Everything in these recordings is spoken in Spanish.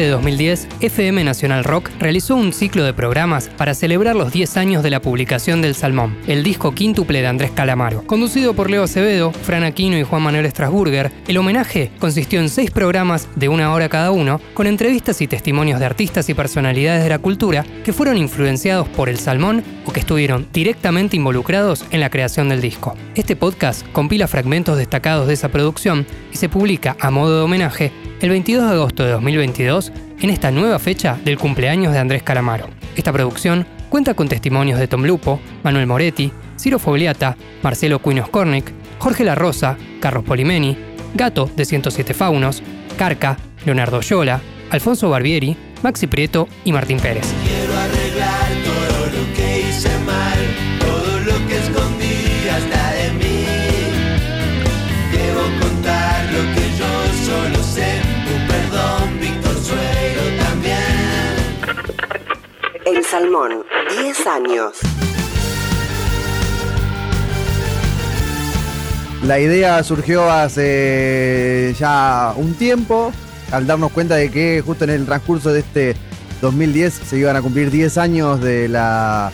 de 2010, FM Nacional Rock realizó un ciclo de programas para celebrar los 10 años de la publicación del Salmón, el disco quíntuple de Andrés Calamaro. Conducido por Leo Acevedo, Fran Aquino y Juan Manuel Strasburger, el homenaje consistió en seis programas de una hora cada uno, con entrevistas y testimonios de artistas y personalidades de la cultura que fueron influenciados por el Salmón o que estuvieron directamente involucrados en la creación del disco. Este podcast compila fragmentos destacados de esa producción y se publica a modo de homenaje el 22 de agosto de 2022 en esta nueva fecha del cumpleaños de Andrés Calamaro. Esta producción cuenta con testimonios de Tom Lupo, Manuel Moretti, Ciro Fogliata, Marcelo Cuinos Cornic, Jorge La Rosa, Carlos Polimeni, Gato de 107 Faunos, Carca, Leonardo Yola, Alfonso Barbieri, Maxi Prieto y Martín Pérez. Salmón, 10 años. La idea surgió hace ya un tiempo, al darnos cuenta de que justo en el transcurso de este 2010 se iban a cumplir 10 años de la,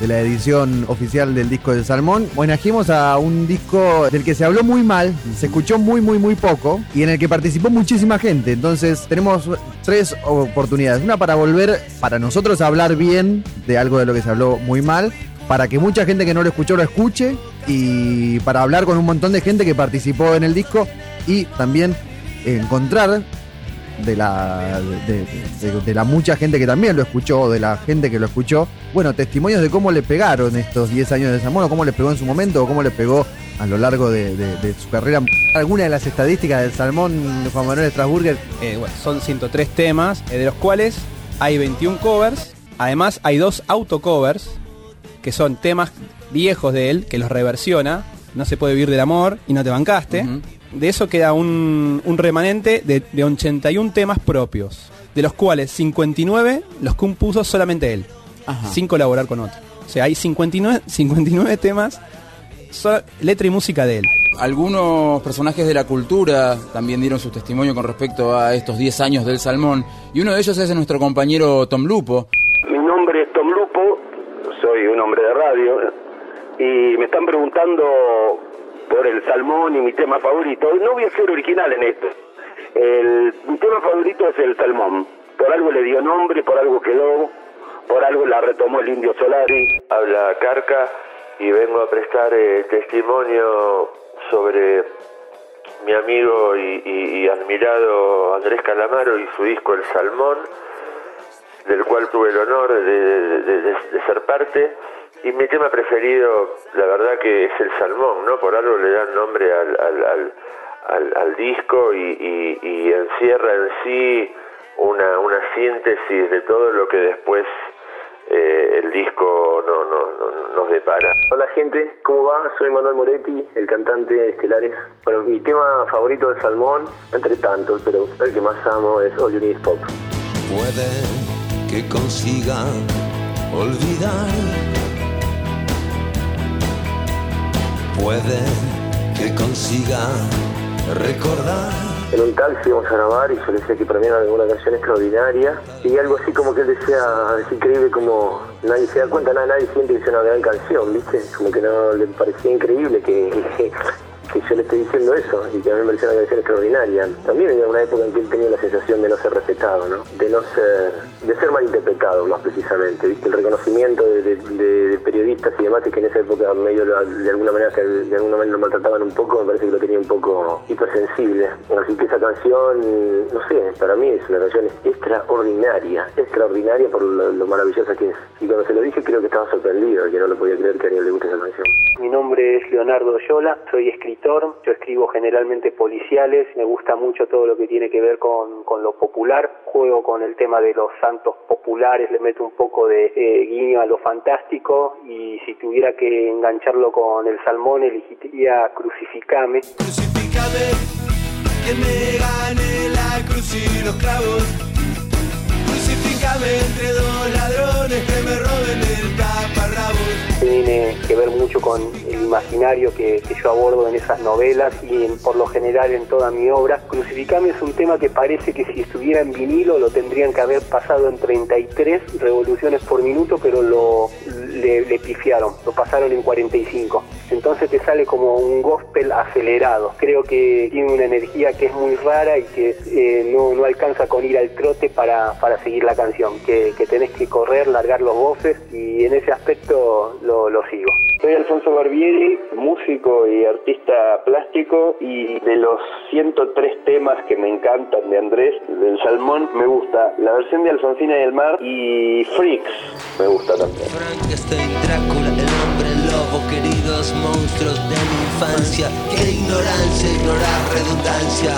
de la edición oficial del disco del Salmón. Homenajimos a un disco del que se habló muy mal, se escuchó muy, muy, muy poco y en el que participó muchísima gente. Entonces tenemos tres oportunidades. Una para volver, para nosotros, a hablar bien de algo de lo que se habló muy mal para que mucha gente que no lo escuchó lo escuche y para hablar con un montón de gente que participó en el disco y también encontrar de la, de, de- de la mucha gente que también lo escuchó, de la gente que lo escuchó, bueno, testimonios de cómo le pegaron estos 10 años de Salmón, o cómo le pegó en su momento, o cómo le pegó a lo largo de, de- de su carrera. Alguna de las estadísticas del Salmón, de Juan Manuel Strasburger, Eh, bueno, son 103 temas, eh, de los cuales hay 21 covers. Además, hay dos autocovers, que son temas viejos de él, que los reversiona. No se puede vivir del amor y no te bancaste. De eso queda un, un remanente de, de 81 temas propios, de los cuales 59 los compuso solamente él, sin colaborar con otro. O sea, hay 59, 59 temas, so- letra y música de él. Algunos personajes de la cultura también dieron su testimonio con respecto a estos 10 años del Salmón, y uno de ellos es nuestro compañero Tom Lupo. Mi nombre es Tom Lupo, soy un hombre de radio y me están preguntando por el salmón y mi tema favorito. No voy a ser original en esto. Mi tema favorito es el salmón. Por algo le dio nombre, por algo quedó, por algo la retomó el indio Solari. Habla Carca y vengo a prestar eh, testimonio sobre mi amigo y, admirado Andrés Calamaro y su disco El Salmón, del cual tuve el honor de ser parte. Y mi tema preferido, la verdad que es el Salmón, ¿no? Por algo le dan nombre al, al, al- al- al disco y, y- y encierra en sí una, una síntesis de todo lo que después eh, el disco no, no- no- nos depara. Hola gente, ¿cómo va? Soy Manuel Moretti, el cantante de Estelares. Bueno, mi tema favorito es Salmón, entre tantos, pero el que más amo es All You Need Pop. Puede que consiga olvidar. Puede que consiga recordar. En un taxi íbamos a grabar y yo le decía que para mí era una canción extraordinaria y algo así como que él decía, es increíble como nadie se da cuenta, nada, nadie siente que es una gran canción, ¿viste? Como que no le parecía increíble que, que, que yo le esté diciendo eso y que a mí me parecía una canción extraordinaria. También era una época en que él tenía la sensación de no ser respetado, ¿no? De no ser, de ser malinterpretado más precisamente. El reconocimiento de, periodistas y demás que en esa época medio de alguna manera de alguna manera lo maltrataban un poco, me parece que lo tenía un poco hipersensible. Así que esa canción, no sé, para mí es una canción extraordinaria, extraordinaria por lo, lo maravillosa que es. Y cuando se lo dije creo que estaba sorprendido, que no lo podía creer que a alguien le guste esa canción. Mi nombre es Leonardo Yola, soy escritor, yo escribo generalmente policiales, me gusta mucho todo lo que tiene que ver con, con lo popular, juego con el tema de los santos populares, le meto un poco de eh, guiño a lo fantástico y si tuviera que engancharlo con el salmón elegiría Crucificame. Crucifícame, que me gane la cruz y los clavos. Crucifícame entre dos ladrones que me roben el. Cine que ver mucho con el imaginario que, yo abordo en esas novelas y por lo general en toda mi obra. Crucificame es un tema que parece que si estuviera en vinilo lo tendrían que haber pasado en 33 revoluciones por minuto, pero lo le, le pifiaron, lo pasaron en 45. Entonces te sale como un gospel acelerado. Creo que tiene una energía que es muy rara y que eh, no, no alcanza con ir al trote para, para seguir la canción, que, que tenés que correr, largar los voces y en ese aspecto lo, lo sigo. Soy Alfonso Barbieri, músico y artista plástico y de los 103 temas que me encantan de Andrés, del Salmón, me gusta la versión de Alfonsina y el Mar y Freaks me gusta también. Frankenstein, Drácula, el hombre lobo, queridos monstruos de mi infancia. Qué ignorancia, ignorar redundancia.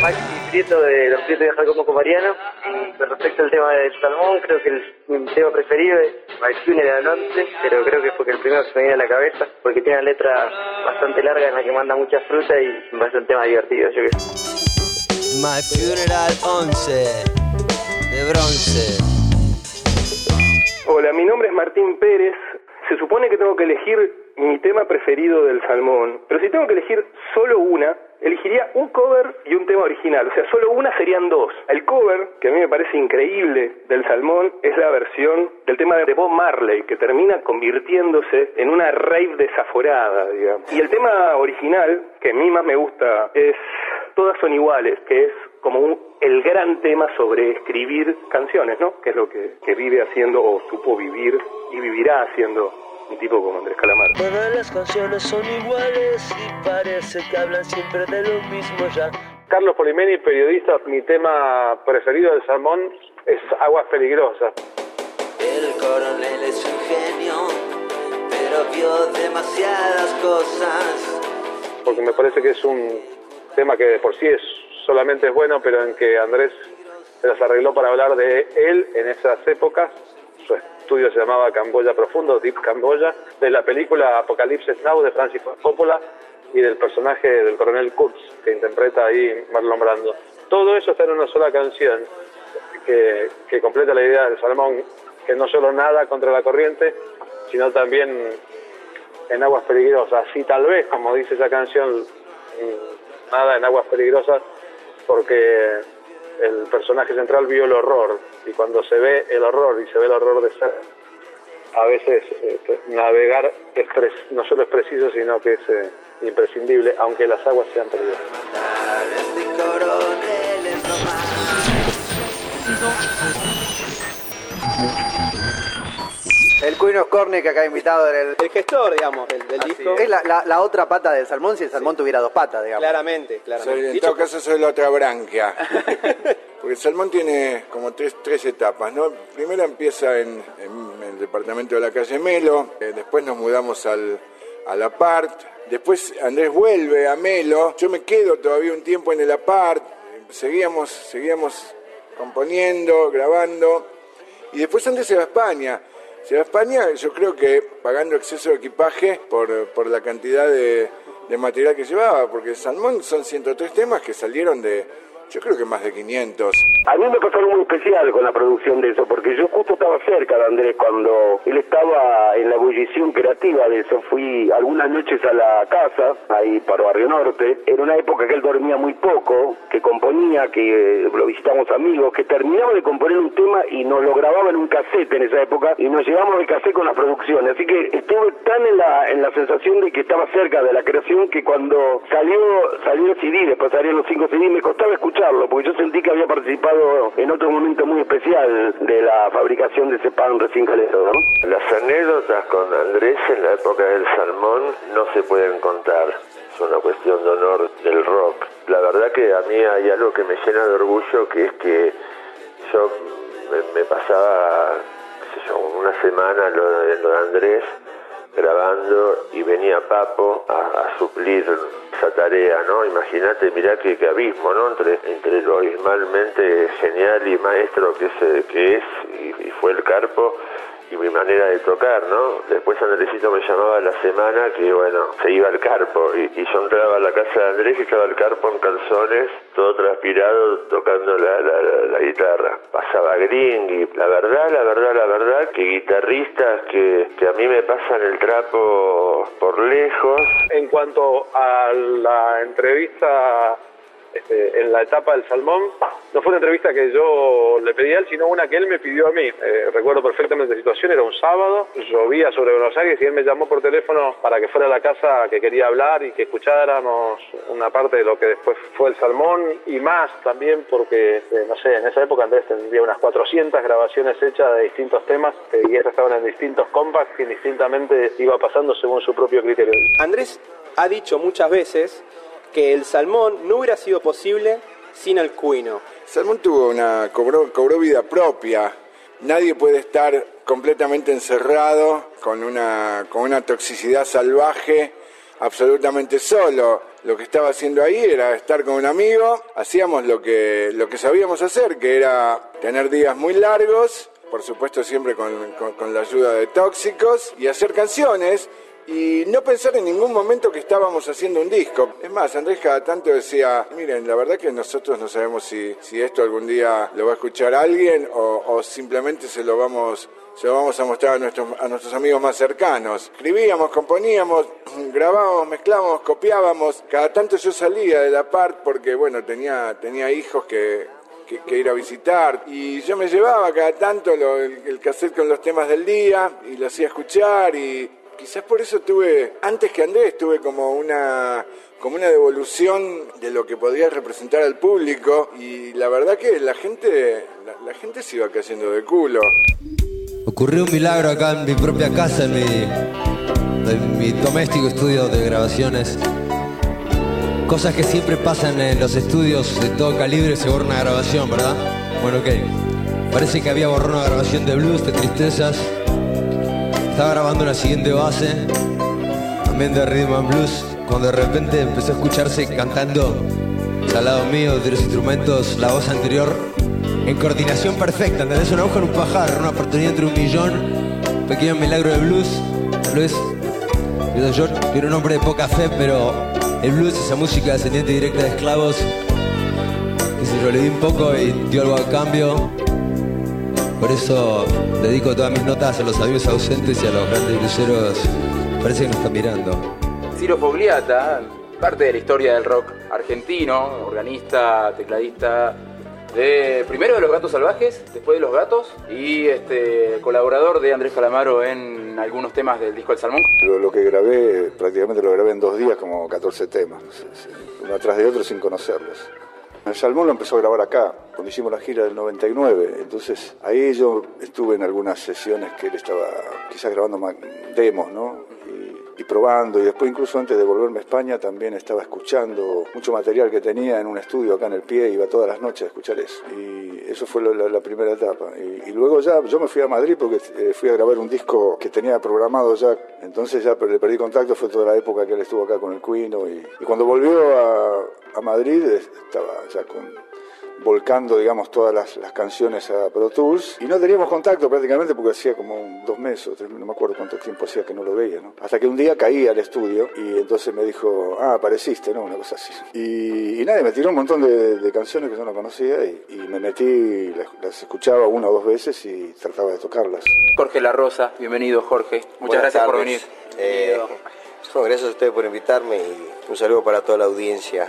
Maxi Prieto de Los Prietos de Jacobo Mariano. Y respecto al tema del salmón, creo que el, mi tema preferido es My Funeral Antes, pero creo que porque el primero que se me viene a la cabeza, porque tiene una letra bastante larga en la que manda mucha fruta y me parece un tema divertido, yo sé. My Funeral 11 de bronce. Hola, mi nombre es Martín Pérez. Se supone que tengo que elegir mi tema preferido del Salmón, pero si tengo que elegir solo una, elegiría un cover y un tema original. O sea, solo una serían dos. El cover, que a mí me parece increíble del Salmón, es la versión del tema de Bob Marley, que termina convirtiéndose en una rave desaforada, digamos. Y el tema original, que a mí más me gusta, es Todas son iguales, que es como un- el gran tema sobre escribir canciones, ¿no? Que es lo que, que vive haciendo o supo vivir y vivirá haciendo un tipo como Andrés Calamaro. Todas las canciones son iguales y parece que hablan siempre de lo mismo ya. Carlos Polimeni, periodista, mi tema preferido del salmón es Aguas Peligrosas. El coronel es un genio, pero vio demasiadas cosas. porque me parece que es un tema que de por sí es solamente es bueno, pero en que Andrés se las arregló para hablar de él en esas épocas. Su estudio se llamaba Camboya Profundo, Deep Camboya, de la película Apocalipsis Now de Francis Coppola y del personaje del coronel Kurtz que interpreta ahí Marlon Brando. Todo eso está en una sola canción que, que completa la idea del Salmón, que no solo nada contra la corriente, sino también en aguas peligrosas. Y tal vez, como dice esa canción, mm, nada en aguas peligrosas, porque el personaje central vio el horror. Y cuando se ve el horror y se ve el horror de ser, a veces eh, navegar no solo es preciso, sino que es eh, imprescindible, aunque las aguas sean peligrosas. El Queen of Corne que acá ha invitado el... El gestor, digamos, del, del disco. Es la, la- la otra pata del salmón si el salmón tuviera dos patas, digamos. Claramente, claramente. Soy- en Dicho todo caso soy la otra branquia. Porque el salmón tiene como tres, tres etapas, ¿no? Primero empieza en, en el departamento de la calle Melo, eh, después nos mudamos al, al apart, después Andrés vuelve a Melo, yo me quedo todavía un tiempo en el apart, seguíamos, seguíamos componiendo, grabando, y después Andrés se va a España. A España, yo creo que pagando exceso de equipaje por, por la cantidad de, de material que llevaba, porque Salmón son 103 temas que salieron de, yo creo que más de 500. A mí me pasó algo muy especial con la producción de eso, porque yo justo estaba cerca de Andrés cuando él estaba en la ebullición creativa de eso. Fui algunas noches a la casa, ahí para Barrio Norte. Era una época que él dormía muy poco, que componía, que eh, lo visitamos amigos, que terminaba de componer un tema y nos lo grababa en un cassette en esa época y nos llevamos el cassette con la producción. Así que estuve tan en la, en la sensación de que estaba cerca de la creación que cuando salió, salió el CD, después salieron los cinco CD, me costaba escucharlo, porque yo sentí que había participado en otro momento muy especial de la fabricación de ese pan recién calero, ¿no? Las anécdotas con Andrés en la época del salmón no se pueden contar. Es una cuestión de honor del rock. La verdad que a mí hay algo que me llena de orgullo, que es que yo me, me pasaba, qué sé yo, una semana lo de, lo de Andrés grabando y venía Papo a, a suplir esa tarea, ¿no? Imagínate, mirá qué, qué abismo, ¿no? Entre, entre lo abismalmente genial y maestro que es, eh, que es y, y fue el Carpo y mi manera de tocar, ¿no? Después Andresito me llamaba la semana que, bueno, se iba al carpo y, y yo entraba a la casa de Andrés y estaba el carpo en calzones, todo transpirado, tocando la, la, la- la guitarra. Pasaba Green y la verdad, la verdad, la verdad, que guitarristas que, que a mí me pasan el trapo por lejos, En cuanto a la entrevista este, en la etapa del Salmón, no fue una entrevista que yo le pedí a él, sino una que él me pidió a mí. Eh, recuerdo perfectamente la situación, era un sábado, llovía sobre Buenos Aires y él me llamó por teléfono para que fuera a la casa que quería hablar y que escucháramos una parte de lo que después fue el Salmón y más también porque, eh, no sé, en esa época Andrés tendría unas 400 grabaciones hechas de distintos temas eh, y estas estaban en distintos compacts que indistintamente iba pasando según su propio criterio. Andrés ha dicho muchas veces que el salmón no hubiera sido posible sin el cuino. Salmón tuvo una cobró, cobró vida propia. Nadie puede estar completamente encerrado con una con una toxicidad salvaje absolutamente solo. Lo que estaba haciendo ahí era estar con un amigo, hacíamos lo que lo que sabíamos hacer, que era tener días muy largos, por supuesto siempre con, con- con la ayuda de tóxicos, y hacer canciones y no pensar en ningún momento que estábamos haciendo un disco. Es más, Andrés cada tanto decía, miren, la verdad que nosotros no sabemos si, si esto algún día lo va a escuchar alguien o, simplemente se lo vamos se lo vamos a mostrar a nuestros, a nuestros amigos más cercanos. Escribíamos, componíamos, grabábamos, mezclábamos, copiábamos. Cada tanto yo salía de la part porque, bueno, tenía, tenía hijos que, que, que ir a visitar. Y yo me llevaba cada tanto lo- el, el cassette con los temas del día y lo hacía escuchar y quizás por eso tuve, antes que Andrés, tuve como una como una devolución de lo que podía representar al público y la verdad que la gente la, gente se iba cayendo de culo. Ocurrió un milagro acá en mi propia casa, en mi, en mi doméstico estudio de grabaciones. Cosas que siempre pasan en los estudios de todo calibre, se borra una grabación, ¿verdad? Bueno, ok. Parece que había borrado una grabación de blues, de tristezas. Estaba grabando una siguiente base, también de rhythm and blues, cuando de repente empezó a escucharse cantando al lado mío de los instrumentos la voz anterior en coordinación perfecta, ¿entendés? Una aguja en un pajar, una oportunidad entre un millón, un pequeño milagro de blues. Yo, yo era un hombre de poca fe, pero el blues, esa música descendiente directa de esclavos, que se yo le di un poco y dio algo a cambio. Por eso dedico todas mis notas a los amigos ausentes y a los grandes bluseros. Parece que nos están mirando. Ciro Fogliata, parte de la historia del rock argentino, organista, tecladista de primero de los Gatos Salvajes, después de los Gatos y este colaborador de Andrés Calamaro en algunos temas del disco El Salmón. Lo, lo que grabé, prácticamente lo grabé en dos días, como 14 temas, no sé, sí, uno atrás de otro sin conocerlos. El Salmón lo empezó a grabar acá, cuando hicimos la gira del 99. Entonces ahí yo estuve en algunas sesiones que él estaba quizás grabando demos, ¿no? Y, probando. Y después, incluso antes de volverme a España, también estaba escuchando mucho material que tenía en un estudio acá en el pie. Iba todas las noches a escuchar eso. Y eso fue la, primera etapa. Y, luego ya yo me fui a Madrid porque eh, fui a grabar un disco que tenía programado ya. Entonces ya le perdí contacto. Fue toda la época que él estuvo acá con el Cuino. Y, cuando volvió a, a Madrid estaba ya con volcando, digamos, todas las, las canciones a Pro Tools y no teníamos contacto prácticamente porque hacía como un- dos meses, o tres, no me acuerdo cuánto tiempo hacía que no lo veía, ¿no? Hasta que un día caí al estudio y entonces me dijo, ah, apareciste, ¿no? Una cosa así. Y, y nada, me tiró un montón de, de canciones que yo no conocía y, y me metí, las, las escuchaba una o dos veces y trataba de tocarlas. Jorge La Rosa, bienvenido Jorge. Muchas Buenas gracias por venir. Eh, gracias a ustedes por invitarme y un saludo para toda la audiencia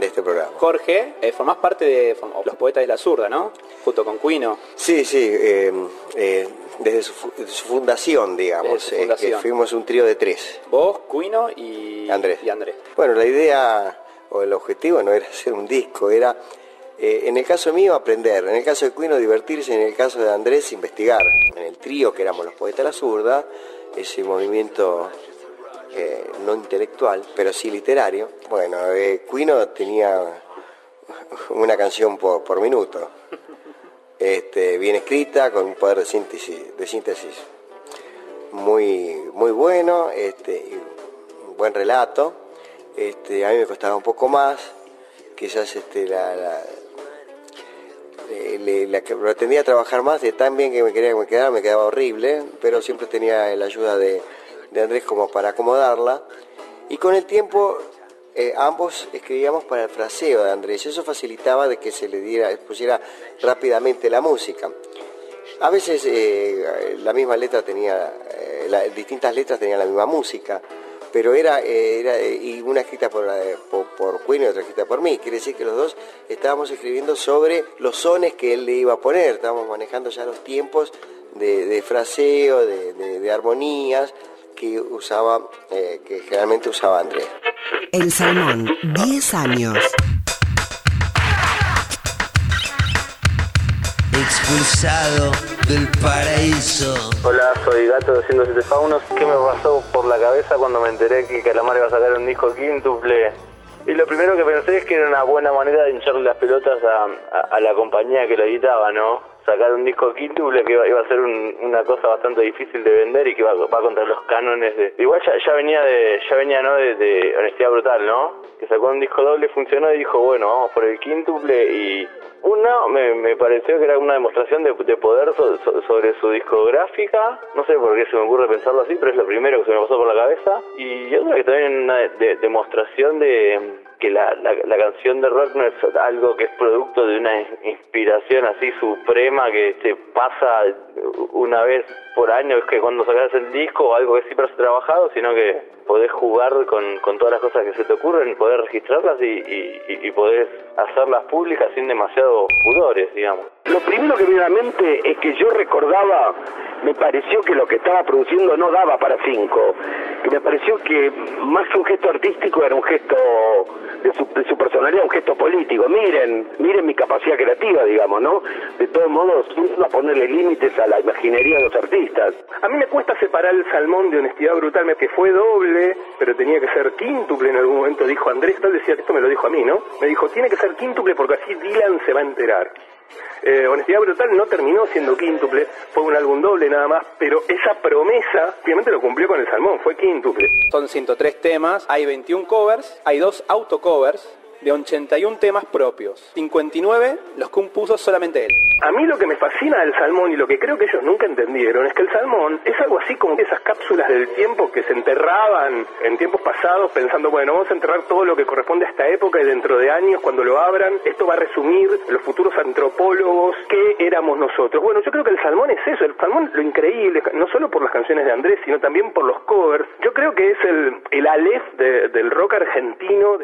de este programa. Jorge, eh, formás parte de Los Poetas de la Zurda, ¿no? Junto con Cuino. Sí, sí, eh, eh, desde su, fu- su fundación, digamos, su eh, fundación. que fuimos un trío de tres. Vos, Cuino y Andrés. Y Andrés. Bueno, la idea o el objetivo no era hacer un disco, era, eh, en el caso mío, aprender, en el caso de Cuino, divertirse, en el caso de Andrés, investigar. En el trío, que éramos los poetas de la zurda, ese movimiento eh, no intelectual, pero sí literario. Bueno, eh, Cuino tenía una canción por, por minuto, este, bien escrita, con un poder de síntesis, de síntesis muy, muy bueno, este, un buen relato. Este, a mí me costaba un poco más, quizás este, la, la- eh, le, la que pretendía trabajar más de tan bien que me quería que me quedara, me quedaba horrible, pero siempre tenía la ayuda de, de Andrés como para acomodarla. Y con el tiempo eh, ambos escribíamos para el fraseo de Andrés, eso facilitaba de que se le diera, pusiera rápidamente la música. A veces eh, la misma letra tenía, eh, distintas letras tenían la misma música, pero era, era y una escrita por, por, por Queen y otra escrita por mí. Quiere decir que los dos estábamos escribiendo sobre los sones que él le iba a poner, estábamos manejando ya los tiempos de, fraseo, de armonías que usaba, eh, que generalmente usaba Andrés. El Salmón, 10 años. Expulsado del paraíso. Hola, soy Gato de 107 Faunos. ¿Qué me pasó por la cabeza cuando me enteré que Calamar iba a sacar un disco quíntuple? Y lo primero que pensé es que era una buena manera de hincharle las pelotas a, a- a la compañía que lo editaba, ¿no? Sacar un disco quíntuple que iba, a ser un- una cosa bastante difícil de vender y que va, va contra los cánones de... Igual ya, venía de, ya venía, ¿no? De, de Honestidad Brutal, ¿no? Que sacó un disco doble, funcionó y dijo, bueno, vamos por el quíntuple y... Una, me, me pareció que era una demostración de, de poder so- sobre su discográfica. No sé por qué se me ocurre pensarlo así, pero es lo primero que se me pasó por la cabeza. Y otra que también una de- demostración de que la, la, la canción de rock no es algo que es producto de una inspiración así suprema que te pasa una vez por año, es que cuando sacas el disco o algo que siempre has trabajado, sino que podés jugar con, con todas las cosas que se te ocurren, poder registrarlas y, y, y- podés hacerlas públicas sin demasiados pudores, digamos. Lo primero que me viene a la mente es que yo recordaba, me pareció que lo que estaba produciendo no daba para cinco. Que me pareció que más que un gesto artístico era un gesto de su, de su personalidad, un gesto político. Miren, miren mi capacidad creativa, digamos, ¿no? De todos modos, a ponerle límites a la imaginería de los artistas. A mí me cuesta separar el salmón de honestidad brutal, que fue doble, pero tenía que ser quíntuple en algún momento, dijo Andrés, tal decía, esto me lo dijo a mí, ¿no? Me dijo, tiene que ser quíntuple porque así Dylan se va a enterar. Eh, honestidad brutal no terminó siendo quíntuple, fue un álbum doble nada más, pero esa promesa obviamente lo cumplió con el salmón, fue quíntuple. Son 103 temas, hay 21 covers, hay dos autocovers de 81 temas propios. 59 los compuso solamente él. A mí lo que me fascina del salmón y lo que creo que ellos nunca entendieron es que el salmón es algo así como esas cápsulas del tiempo que se enterraban en tiempos pasados pensando, bueno, vamos a enterrar todo lo que corresponde a esta época y dentro de años cuando lo abran, esto va a resumir los futuros antropólogos qué éramos nosotros. Bueno, yo creo que el salmón es eso, el salmón lo increíble, no solo por las canciones de Andrés, sino también por los covers. Yo creo que es el, el Aleph de- del rock argentino.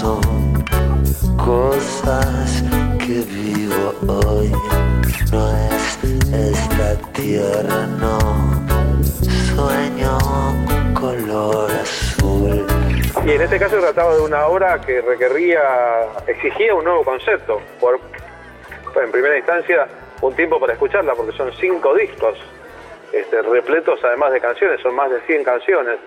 Son cosas que vivo hoy. No es esta tierra, no. Sueño color azul. Y en este caso trataba de una obra que requería, exigía un nuevo concepto. Por, en primera instancia, un tiempo para escucharla, porque son cinco discos, este, repletos además de canciones, son más de 100 canciones.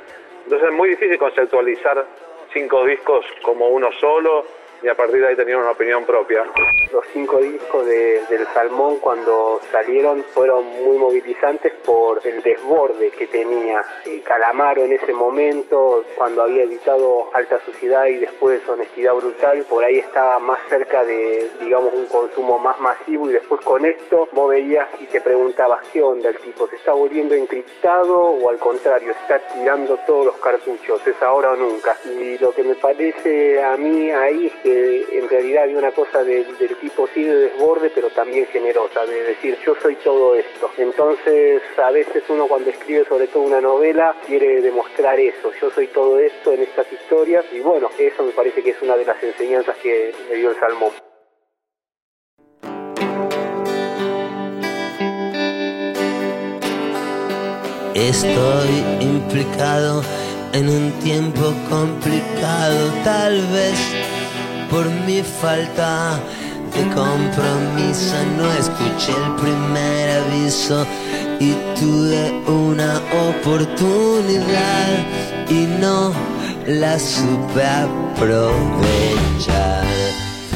Entonces es muy difícil conceptualizar cinco discos como uno solo y a partir de ahí tener una opinión propia. Los cinco discos de- del Salmón cuando salieron fueron muy movilizantes por el desborde que tenía eh, Calamaro en ese momento, cuando había editado Alta Sociedad y después Honestidad Brutal, por ahí estaba más cerca de, digamos, un consumo más masivo y después con esto vos veías y te preguntabas qué onda el tipo, ¿se está volviendo encriptado o al contrario, está tirando todos los cartuchos, es ahora o nunca? Y lo que me parece a mí ahí es que en realidad hay una cosa del tipo sí de desborde, pero también generosa, de decir yo soy todo esto. Entonces a veces uno cuando escribe sobre todo una novela quiere demostrar eso, yo soy todo esto en estas historias y bueno, eso me parece que es una de las enseñanzas que me dio el Salmón. Estoy implicado en un tiempo complicado, tal vez por mi falta de compromiso. No escuché el primer aviso y tuve una oportunidad y no la supe aprovechar.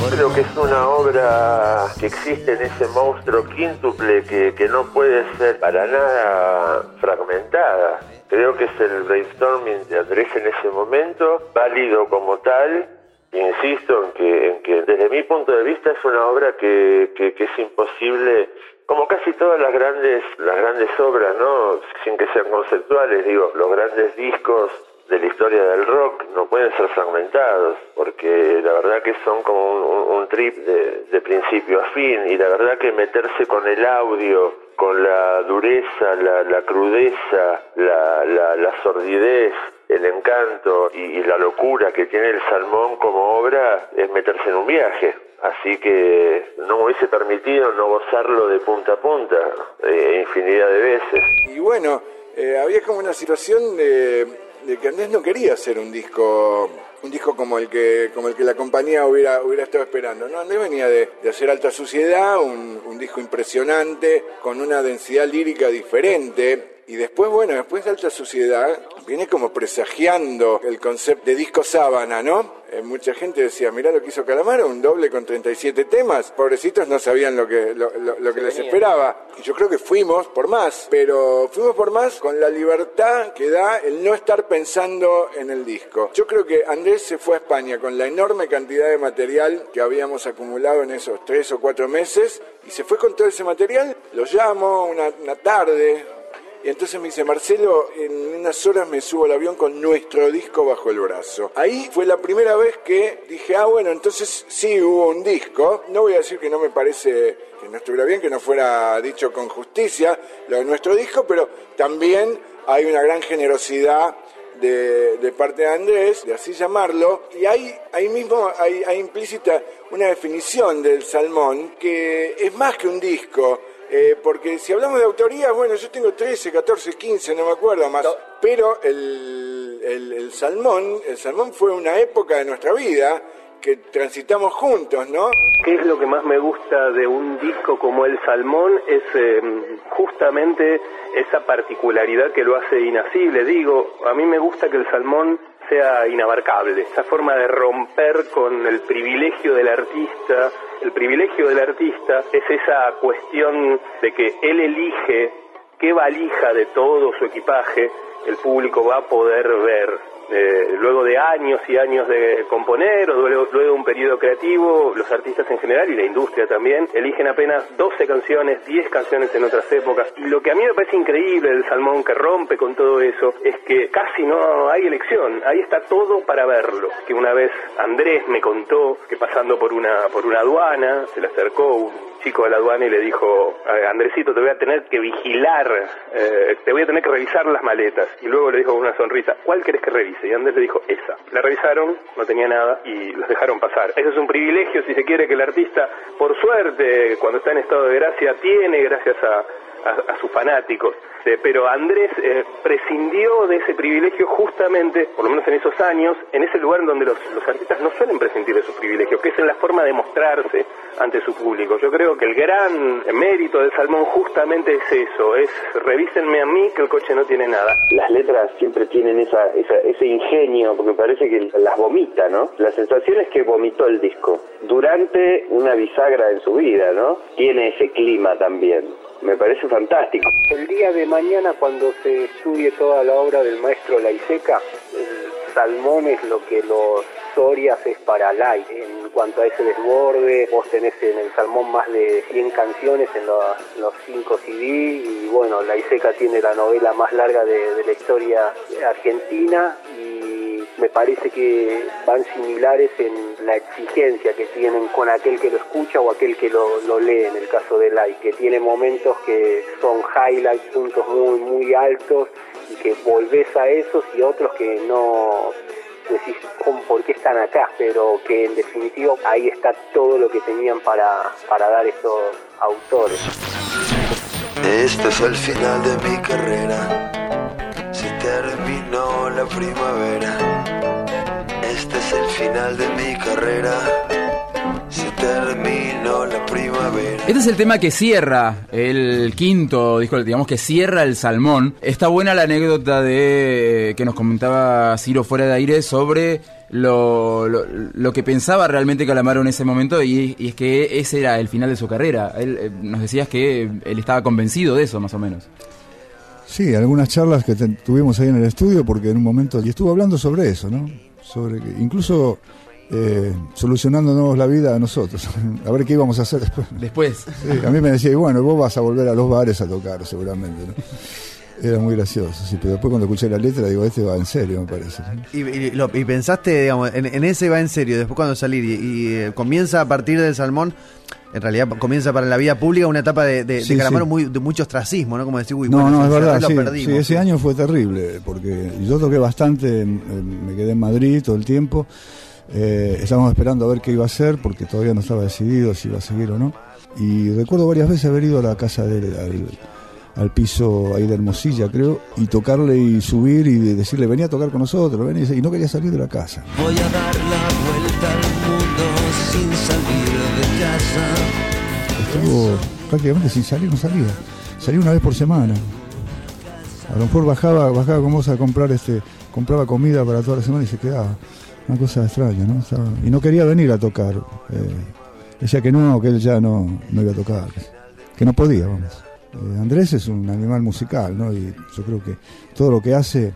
Creo que es una obra que existe en ese monstruo quíntuple que, que no puede ser para nada fragmentada. Creo que es el brainstorming de Andrés en ese momento, válido como tal. Insisto en que, en que desde mi punto de vista es una obra que, que, que es imposible, como casi todas las grandes, las grandes obras, ¿no? Sin que sean conceptuales, digo, los grandes discos de la historia del rock no pueden ser fragmentados, porque la verdad que son como un, un- trip de, principio a fin, y la verdad que meterse con el audio, con la dureza, la, la crudeza, la, la, la sordidez, el encanto y, la locura que tiene el salmón como obra es meterse en un viaje. Así que no me hubiese permitido no gozarlo de punta a punta, eh, infinidad de veces. Y bueno, eh, había como una situación de, que Andrés no quería hacer un disco un disco como el que como el que la compañía hubiera hubiera estado esperando. No, Andrés venía de, de hacer Alta Suciedad, un disco impresionante, con una densidad lírica diferente. Y después, bueno, después de Alta Suciedad, viene como presagiando el concepto de disco sábana, ¿no? Eh, mucha gente decía, mirá lo que hizo Calamaro, un doble con 37 temas. Pobrecitos no sabían lo que, lo, lo- lo que les esperaba. Y yo creo que fuimos por más, pero fuimos por más con la libertad que da el no estar pensando en el disco. Yo creo que Andrés se fue a España con la enorme cantidad de material que habíamos acumulado en esos tres o cuatro meses y se fue con todo ese material. Lo llamo una, una tarde, y entonces me dice, Marcelo, en unas horas me subo al avión con nuestro disco bajo el brazo. Ahí fue la primera vez que dije, ah, bueno, entonces sí hubo un disco. No voy a decir que no me parece que no estuviera bien, que no fuera dicho con justicia lo de nuestro disco, pero también hay una gran generosidad de, de parte de Andrés, de así llamarlo, y hay, ahí mismo hay, hay implícita una definición del salmón que es más que un disco, eh, porque si hablamos de autoría, bueno, yo tengo 13, 14, 15, no me acuerdo más, pero el, el- el salmón, el salmón fue una época de nuestra vida que transitamos juntos, ¿no? ¿Qué es lo que más me gusta de un disco como El Salmón? Es eh, justamente esa particularidad que lo hace inacible. Digo, a mí me gusta que el salmón sea inabarcable, esa forma de romper con el privilegio del artista. El privilegio del artista es esa cuestión de que él elige qué valija de todo su equipaje el público va a poder ver. Eh, luego de años y años de componer o luego, de un periodo creativo, los artistas en general y la industria también eligen apenas 12 canciones, 10 canciones en otras épocas. Y lo que a mí me parece increíble del Salmón que rompe con todo eso es que casi no hay elección, ahí está todo para verlo. Que una vez Andrés me contó que pasando por una, por una aduana se le acercó un chico de la aduana y le dijo, "Eh, Andresito, te voy a tener que vigilar, eh, te voy a tener que revisar las maletas. Y luego le dijo con una sonrisa, ¿cuál querés que revise? Y Andrés le dijo, esa. La revisaron, no tenía nada y los dejaron pasar. Eso es un privilegio, si se quiere, que el artista, por suerte, cuando está en estado de gracia, tiene gracias a, a- a sus fanáticos. Eh, pero Andrés eh, prescindió de ese privilegio justamente, por lo menos en esos años, en ese lugar en donde los, los artistas no suelen prescindir de sus privilegios, que es en la forma de mostrarse ante su público. Yo creo que el gran mérito del Salmón justamente es eso, es revísenme a mí que el coche no tiene nada. Las letras siempre tienen esa, esa- ese ingenio, porque parece que las vomita, ¿no? La sensación es que vomitó el disco durante una bisagra en su vida, ¿no? Tiene ese clima también. Me parece fantástico. El día de mañana, cuando se estudie toda la obra del maestro Laiseca, el salmón es lo que los Sorias es para Lai. En cuanto a ese desborde, vos tenés en el salmón más de 100 canciones en los, los 5 CD y bueno, Laiseca tiene la novela más larga de, de la historia argentina y me parece que van similares en la exigencia que tienen con aquel que lo escucha o aquel que lo, lee en el caso de Lai, que tiene momentos que son highlights, puntos muy, muy altos y que volvés a esos y otros que no decís "¿Cómo- por qué están acá, pero que en definitiva ahí está todo lo que tenían para, para dar estos autores. Este es el final de mi carrera. Se terminó la primavera. Este es el final de mi carrera. Se terminó la primavera. Este es el tema que cierra el quinto disco, digamos que cierra el salmón. Está buena la anécdota de que nos comentaba Ciro fuera de aire sobre lo, lo, lo que pensaba realmente Calamaro en ese momento y, y es que ese era el final de su carrera. Él, eh, nos decías que él estaba convencido de eso, más o menos. Sí, algunas charlas que te- tuvimos ahí en el estudio, porque en un momento, y estuvo hablando sobre eso, ¿no? Sobre incluso eh, solucionándonos la vida a nosotros, a ver qué íbamos a hacer después. Después. Sí, a mí me decía, y bueno, vos vas a volver a los bares a tocar, seguramente, ¿no? Era muy gracioso, sí, pero después cuando escuché la letra, digo, este va en serio, me parece. Y, y lo- y pensaste, digamos, en, en ese va en serio, después cuando salir y, y, eh, comienza a partir del salmón, en realidad comienza para la vida pública una etapa de, de, de Calamaro sí. muy, de mucho ostracismo, ¿no? Como decir, uy, No, bueno, no, es verdad, sí, perdimos. sí, ese año fue terrible, porque yo toqué bastante, me quedé en Madrid todo el tiempo, eh, estábamos esperando a ver qué iba a hacer, porque todavía no estaba decidido si iba a seguir o no, y recuerdo varias veces haber ido a la casa de él, al, piso ahí de Hermosilla, creo, y tocarle y subir y de- decirle, venía a tocar con nosotros, ven", y no quería salir de la casa. Voy a dar la vuelta al mundo sin salir de casa. Estuvo prácticamente sin salir, no salía. Salía una vez por semana. A lo mejor bajaba, bajaba con vos a comprar este, compraba comida para toda la semana y se quedaba. Una cosa extraña, ¿no? Estaba- y no quería venir a tocar. eh, decía que no, que él ya no, no iba a tocar, que no podía, vamos. Eh, Andrés es un animal musical, ¿no? Y yo creo que todo lo que hace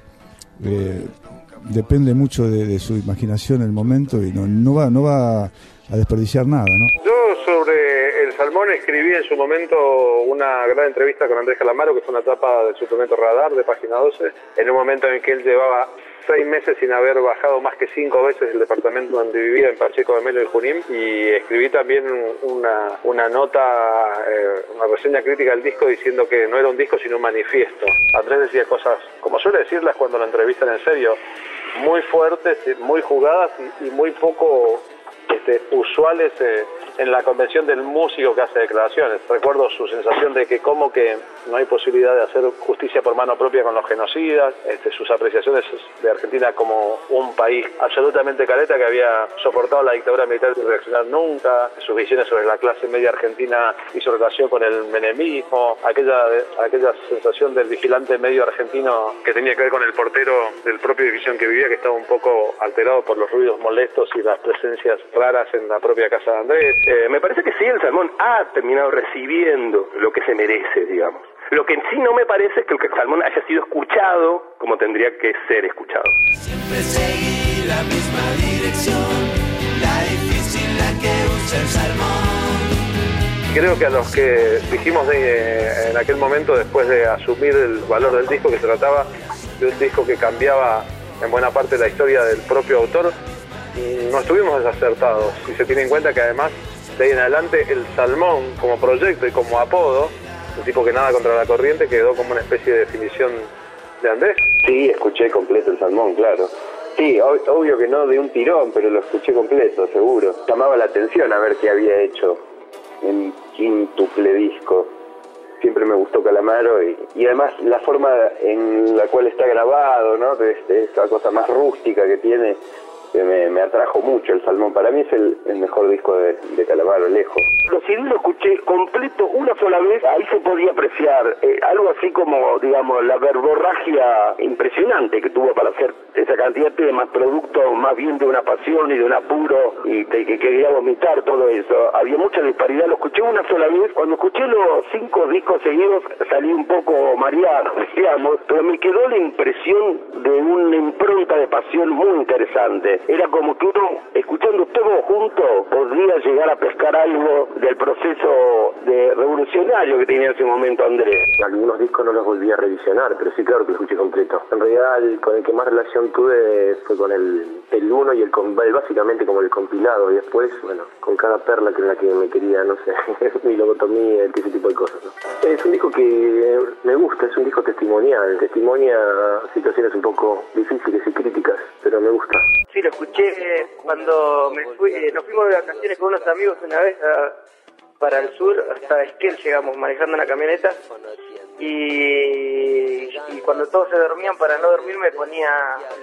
eh, depende mucho de, su imaginación en el momento y no, no va, no va a desperdiciar nada, ¿no? Yo sobre el salmón escribí en su momento una gran entrevista con Andrés Calamaro, que fue una etapa del suplemento Radar de Página 12, en un momento en que él llevaba seis meses sin haber bajado más que cinco veces el departamento donde vivía en Pacheco de Melo y Junín y escribí también una, una nota, eh, una reseña crítica del disco diciendo que no era un disco sino un manifiesto. Andrés decía cosas, como suele decirlas cuando lo entrevistan en serio, muy fuertes, muy jugadas y, y muy poco este, usuales eh, en la convención del músico que hace declaraciones. Recuerdo su sensación de que como que no hay posibilidad de hacer justicia por mano propia con los genocidas, este, sus apreciaciones de Argentina como un país absolutamente caleta que había soportado la dictadura militar sin reaccionar nunca, sus visiones sobre la clase media argentina y su relación con el menemismo, aquella, aquella sensación del vigilante medio argentino que tenía que ver con el portero del propio edificio en que vivía, que estaba un poco alterado por los ruidos molestos y las presencias raras en la propia casa de Andrés. Eh, me parece que sí, el Salmón ha terminado recibiendo lo que se merece, digamos. Lo que en sí no me parece es que el Salmón haya sido escuchado como tendría que ser escuchado. Siempre seguí la misma dirección, la difícil la que usa el salmón. Creo que a los que dijimos de- en aquel momento, después de asumir el valor del disco, que se trataba de un disco que cambiaba en buena parte la historia del propio autor, no estuvimos desacertados. Si se tiene en cuenta que además, de ahí en adelante, el Salmón como proyecto y como apodo, un tipo que nada contra la corriente, quedó como una especie de definición de Andrés. Sí, escuché completo el salmón, claro. Sí, ob- obvio que no de un tirón, pero lo escuché completo, seguro. Llamaba la atención a ver qué había hecho en quíntuple disco. Siempre me gustó Calamaro y, y además la forma en la cual está grabado, ¿no? De esa cosa más rústica que tiene, que me, atrajo mucho el Salmón. Para mí es el, mejor disco de, de Calamaro, lejos. Lo escuché completo una sola vez, ahí se podía apreciar eh, algo así como, digamos, la verborragia impresionante que tuvo para hacer esa cantidad de temas, producto más bien de una pasión y de un apuro y de que quería vomitar todo eso. Había mucha disparidad, lo escuché una sola vez, cuando escuché los cinco discos seguidos salí un poco mareado, digamos, pero me quedó la impresión de una impronta de pasión muy interesante. Era como que uno, escuchando todo junto, podría llegar a pescar algo del proceso de revolucionario que tenía en ese momento Andrés. Algunos discos no los volví a revisionar, pero sí, claro que escuché completo. En realidad, el con el que más relación tuve fue con el, el uno y el, com- básicamente como el compilado, y después, bueno, con cada perla que en la que me quería, no sé, mi lobotomía, ese tipo de cosas. ¿no? Es un disco que me gusta, es un disco testimonial, testimonia situaciones un poco difíciles y críticas, pero me gusta. Sí, escuché cuando me fui, eh, nos fuimos de vacaciones con unos amigos una vez a- para el sur, hasta Esquel llegamos manejando una camioneta y, cuando todos se dormían para no dormir me ponía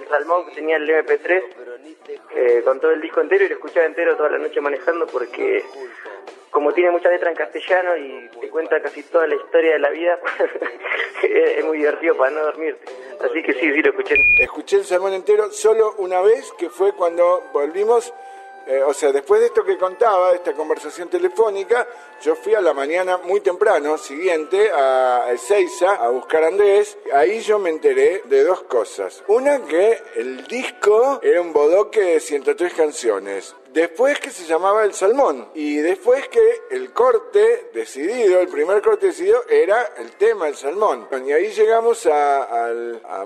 el salmón que tenía el MP3 eh, con todo el disco entero y lo escuchaba entero toda la noche manejando porque como tiene mucha letra en castellano y te cuenta casi toda la historia de la vida, es muy divertido para no dormirte. Así que sí, sí lo escuché. Escuché el sermón entero solo una vez, que fue cuando volvimos eh, o sea, después de esto que contaba, esta conversación telefónica, yo fui a la mañana muy temprano, siguiente, a Ezeiza, a buscar a Andrés. Ahí yo me enteré de dos cosas. Una, que el disco era un bodoque de 103 canciones. Después que se llamaba El Salmón. Y después que el corte decidido, el primer corte decidido, era el tema El Salmón. Y ahí llegamos a,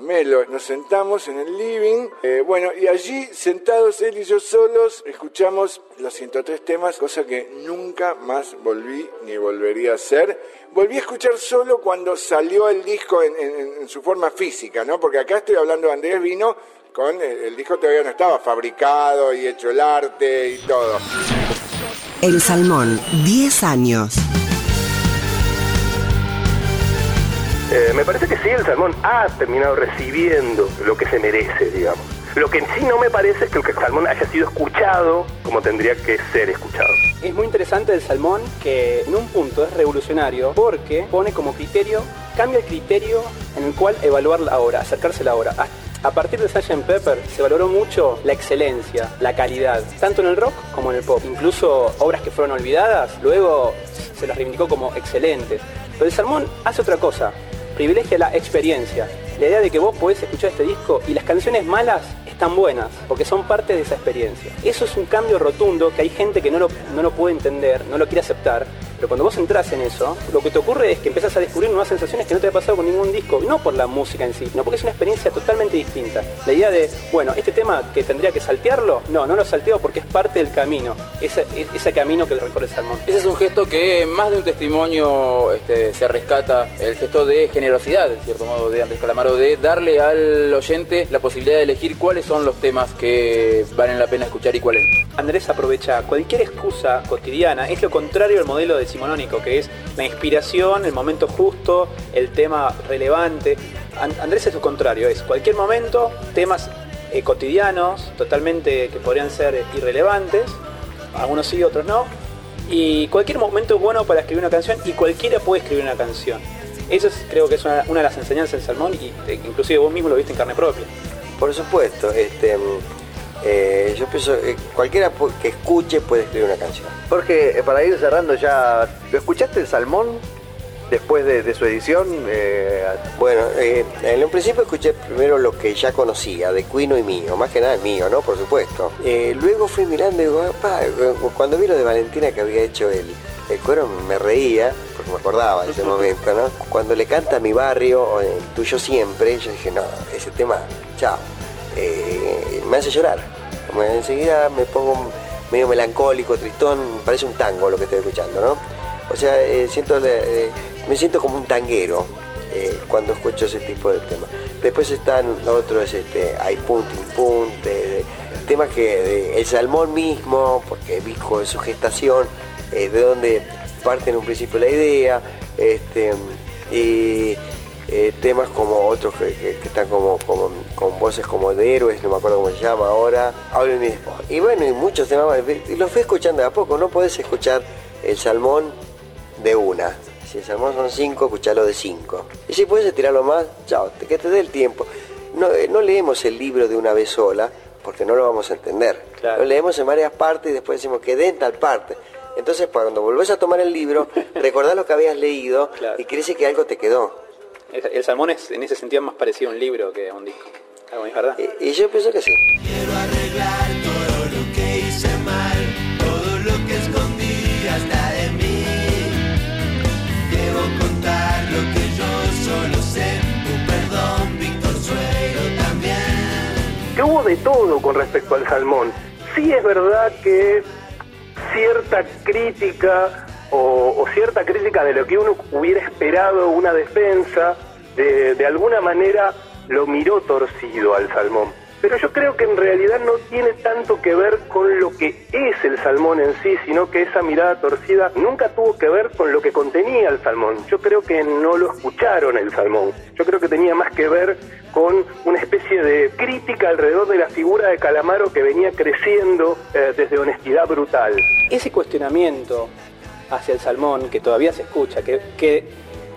Melo. Nos sentamos en el living. eh, bueno, y allí sentados él y yo solos, escuchamos los 103 temas, cosa que nunca más volví ni volvería a hacer. Volví a escuchar solo cuando salió el disco en- en su forma física, ¿no? Porque acá estoy hablando de Andrés Vino con el, el disco todavía no estaba fabricado y hecho el arte y todo. El Salmón, 10 años. Eh, me parece que sí, el Salmón ha terminado recibiendo lo que se merece, digamos. Lo que en sí no me parece es que el Salmón haya sido escuchado como tendría que ser escuchado. Es muy interesante el salmón que en un punto es revolucionario porque pone como criterio, cambia el criterio en el cual evaluar la obra, acercarse a la obra. A partir de Sgt. Pepper se valoró mucho la excelencia, la calidad, tanto en el rock como en el pop. Incluso obras que fueron olvidadas, luego se las reivindicó como excelentes. Pero el salmón hace otra cosa, privilegia la experiencia. La idea de que vos podés escuchar este disco y las canciones malas están buenas, porque son parte de esa experiencia. Eso es un cambio rotundo que hay gente que no lo, no lo puede entender, no lo quiere aceptar, pero cuando vos entras en eso, lo que te ocurre es que empezás a descubrir nuevas sensaciones que no te ha pasado con ningún disco, no por la música en sí, no porque es una experiencia totalmente distinta. La idea de, bueno, este tema que tendría que saltearlo, no, no lo salteo porque es parte del camino, ese, ese camino que recorre el salmón. Ese es un gesto que más de un testimonio este, se rescata, el gesto de generosidad, en cierto modo, de Andrés Calamaro, de darle al oyente la posibilidad de elegir cuáles son los temas que valen la pena escuchar y cuáles. Andrés aprovecha cualquier excusa cotidiana, es lo contrario al modelo decimonónico, que es la inspiración, el momento justo, el tema relevante. An- Andrés es lo contrario, es cualquier momento, temas eh, cotidianos, totalmente que podrían ser irrelevantes, algunos sí, otros no, y cualquier momento es bueno para escribir una canción y cualquiera puede escribir una canción. Eso es, creo que es una, una de las enseñanzas del Salmón y eh, inclusive vos mismo lo viste en carne propia. Por supuesto, este, eh, yo pienso que cualquiera que escuche puede escribir una canción. Jorge, eh, para ir cerrando ya, ¿lo escuchaste el Salmón después de, de su edición? Eh, Bueno, en un principio escuché primero lo que ya conocía, de Quino y mío, más que nada el mío, ¿no? Por supuesto. Luego fui mirando y digo, eh, cuando vi lo de Valentina que había hecho el, el cuero me reía, porque me acordaba de ese momento, ¿no? Cuando le canta a mi barrio, o el tuyo siempre, yo dije, no, ese tema, chao. Eh, me hace llorar. Enseguida me pongo medio melancólico, tristón, parece un tango lo que estoy escuchando, ¿no? O sea, eh, siento, me siento como un tanguero eh, cuando escucho ese tipo de temas. Después están otros, este, hay punt punt, temas que el salmón mismo, porque Visco de su gestación, de donde parte en un principio la idea, este, y eh, temas como otros que, que- que están como, como- con voces como de héroes, no me acuerdo cómo se llama ahora, Hablo de mi esposa. Y bueno, y muchos temas más, y los fui escuchando de a poco, no podés escuchar el salmón de una. Si el salmón son cinco, escuchalo de cinco. Y si puedes estirarlo más, chao, que te dé el tiempo. No, eh, no leemos el libro de una vez sola, porque no lo vamos a entender. Lo leemos en varias partes y después decimos que en tal parte. Entonces, cuando volvés a tomar el libro, recordás lo que habías leído y crees que algo te quedó. El, Salmón es en ese sentido más parecido a un libro que a un disco. Claro, es verdad. Y, y yo pienso que sí. todo lo que hice mal, todo lo que escondí hasta de mí. Debo contar lo que yo solo sé, un perdón, Víctor Suero también. que hubo de todo con respecto al salmón. Sí es verdad que cierta crítica o, o cierta crítica de lo que uno hubiera esperado una defensa, de, de alguna manera lo miró torcido al salmón. Pero yo creo que en realidad no tiene tanto que ver con lo que es el salmón en sí, sino que esa mirada torcida nunca tuvo que ver con lo que contenía el salmón. Yo creo que no lo escucharon el salmón. Yo creo que tenía más que ver con una especie de crítica alrededor de la figura de Calamaro que venía creciendo eh, desde honestidad brutal. Ese cuestionamiento hacia el salmón, que todavía se escucha, que, que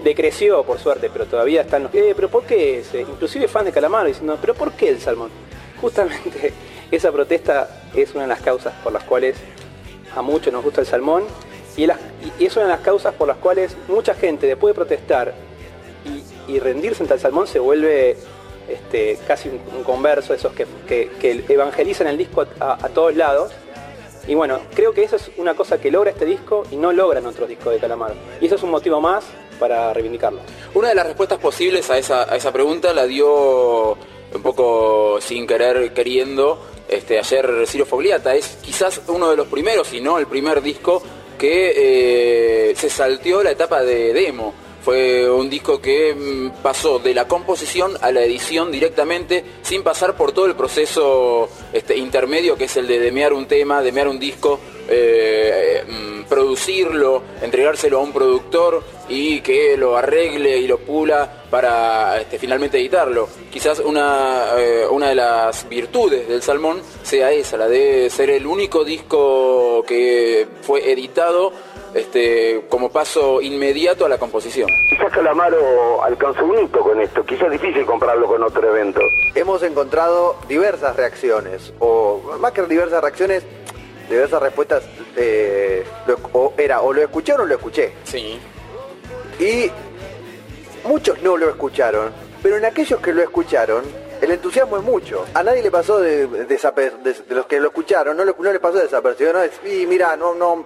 decreció por suerte, pero todavía están los... Eh, pero ¿por qué ese? Inclusive fan de Calamaro diciendo, pero ¿por qué el salmón? justamente esa protesta es una de las causas por las cuales a muchos nos gusta el salmón y, es una de las causas por las cuales mucha gente después de protestar y, rendirse ante el salmón se vuelve este, casi un, converso, esos que, que- evangelizan el disco a todos lados. Y bueno, creo que eso es una cosa que logra este disco y no logran otros discos de Calamaro. Y eso es un motivo más para reivindicarlo. Una de las respuestas posibles a esa, a esa pregunta la dio un poco sin querer, queriendo, este, ayer Ciro Fogliata. Es quizás uno de los primeros, si no el primer disco, que eh, se salteó la etapa de demo. Fue un disco que mm, pasó de la composición a la edición directamente, sin pasar por todo el proceso este, intermedio que es el de demear un tema, demear un disco, eh, mm, producirlo, entregárselo a un productor y que lo arregle y lo pula para este, finalmente editarlo. Quizás una, eh, una de las virtudes del Salmón sea esa, la de ser el único disco que fue editado este, como paso inmediato a la composición. Quizás Calamaro alcanzó un hito con esto, quizás es difícil comprarlo con otro evento. Hemos encontrado diversas reacciones, o más que diversas reacciones, diversas respuestas. eh, lo- o era o lo escuché o no lo escuché. Sí. Y muchos no lo escucharon, pero en aquellos que lo escucharon, el entusiasmo es mucho. A nadie le pasó de, de de- de los que lo escucharon, no, lo- no le pasó desapercibido. No es, y mira, no, no,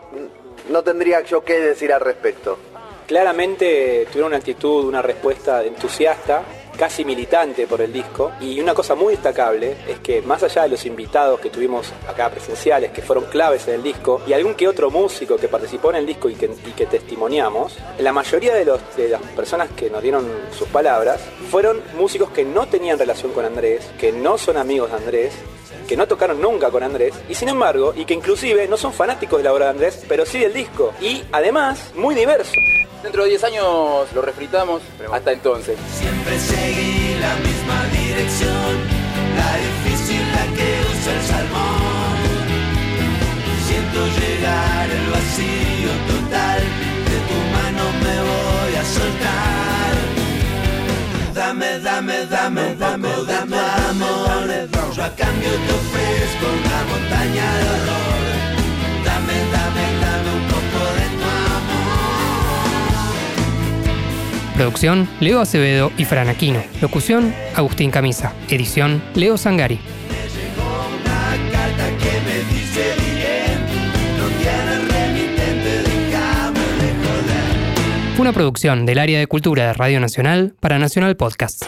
no tendría yo qué decir al respecto. Claramente tuvieron una actitud, una respuesta entusiasta, casi militante por el disco. Y una cosa muy destacable es que más allá de los invitados que tuvimos acá presenciales, que fueron claves en el disco, y algún que otro músico que participó en el disco y que, testimoniamos, la mayoría de, de las personas que nos dieron sus palabras fueron músicos que no tenían relación con Andrés, que no son amigos de Andrés, que no tocaron nunca con Andrés y sin embargo, y que inclusive no son fanáticos de la obra de Andrés, pero sí del disco. Y además, muy diverso. Dentro de 10 años lo refritamos, hasta entonces. Siempre seguí la misma dirección, la difícil la que usa el salmón. Siento llegar el vacío total, de tu mano me voy a soltar. Dame, dame, dame, dame, dame amor. Yo a cambio te ofrezco una montaña de horror. Dame, dame, dame un poco de tu amor. Producción, Leo Acevedo y Fran Aquino. Locución, Agustín Camisa. Edición, Leo Sangari. Una producción del área de cultura de Radio Nacional para Nacional Podcast.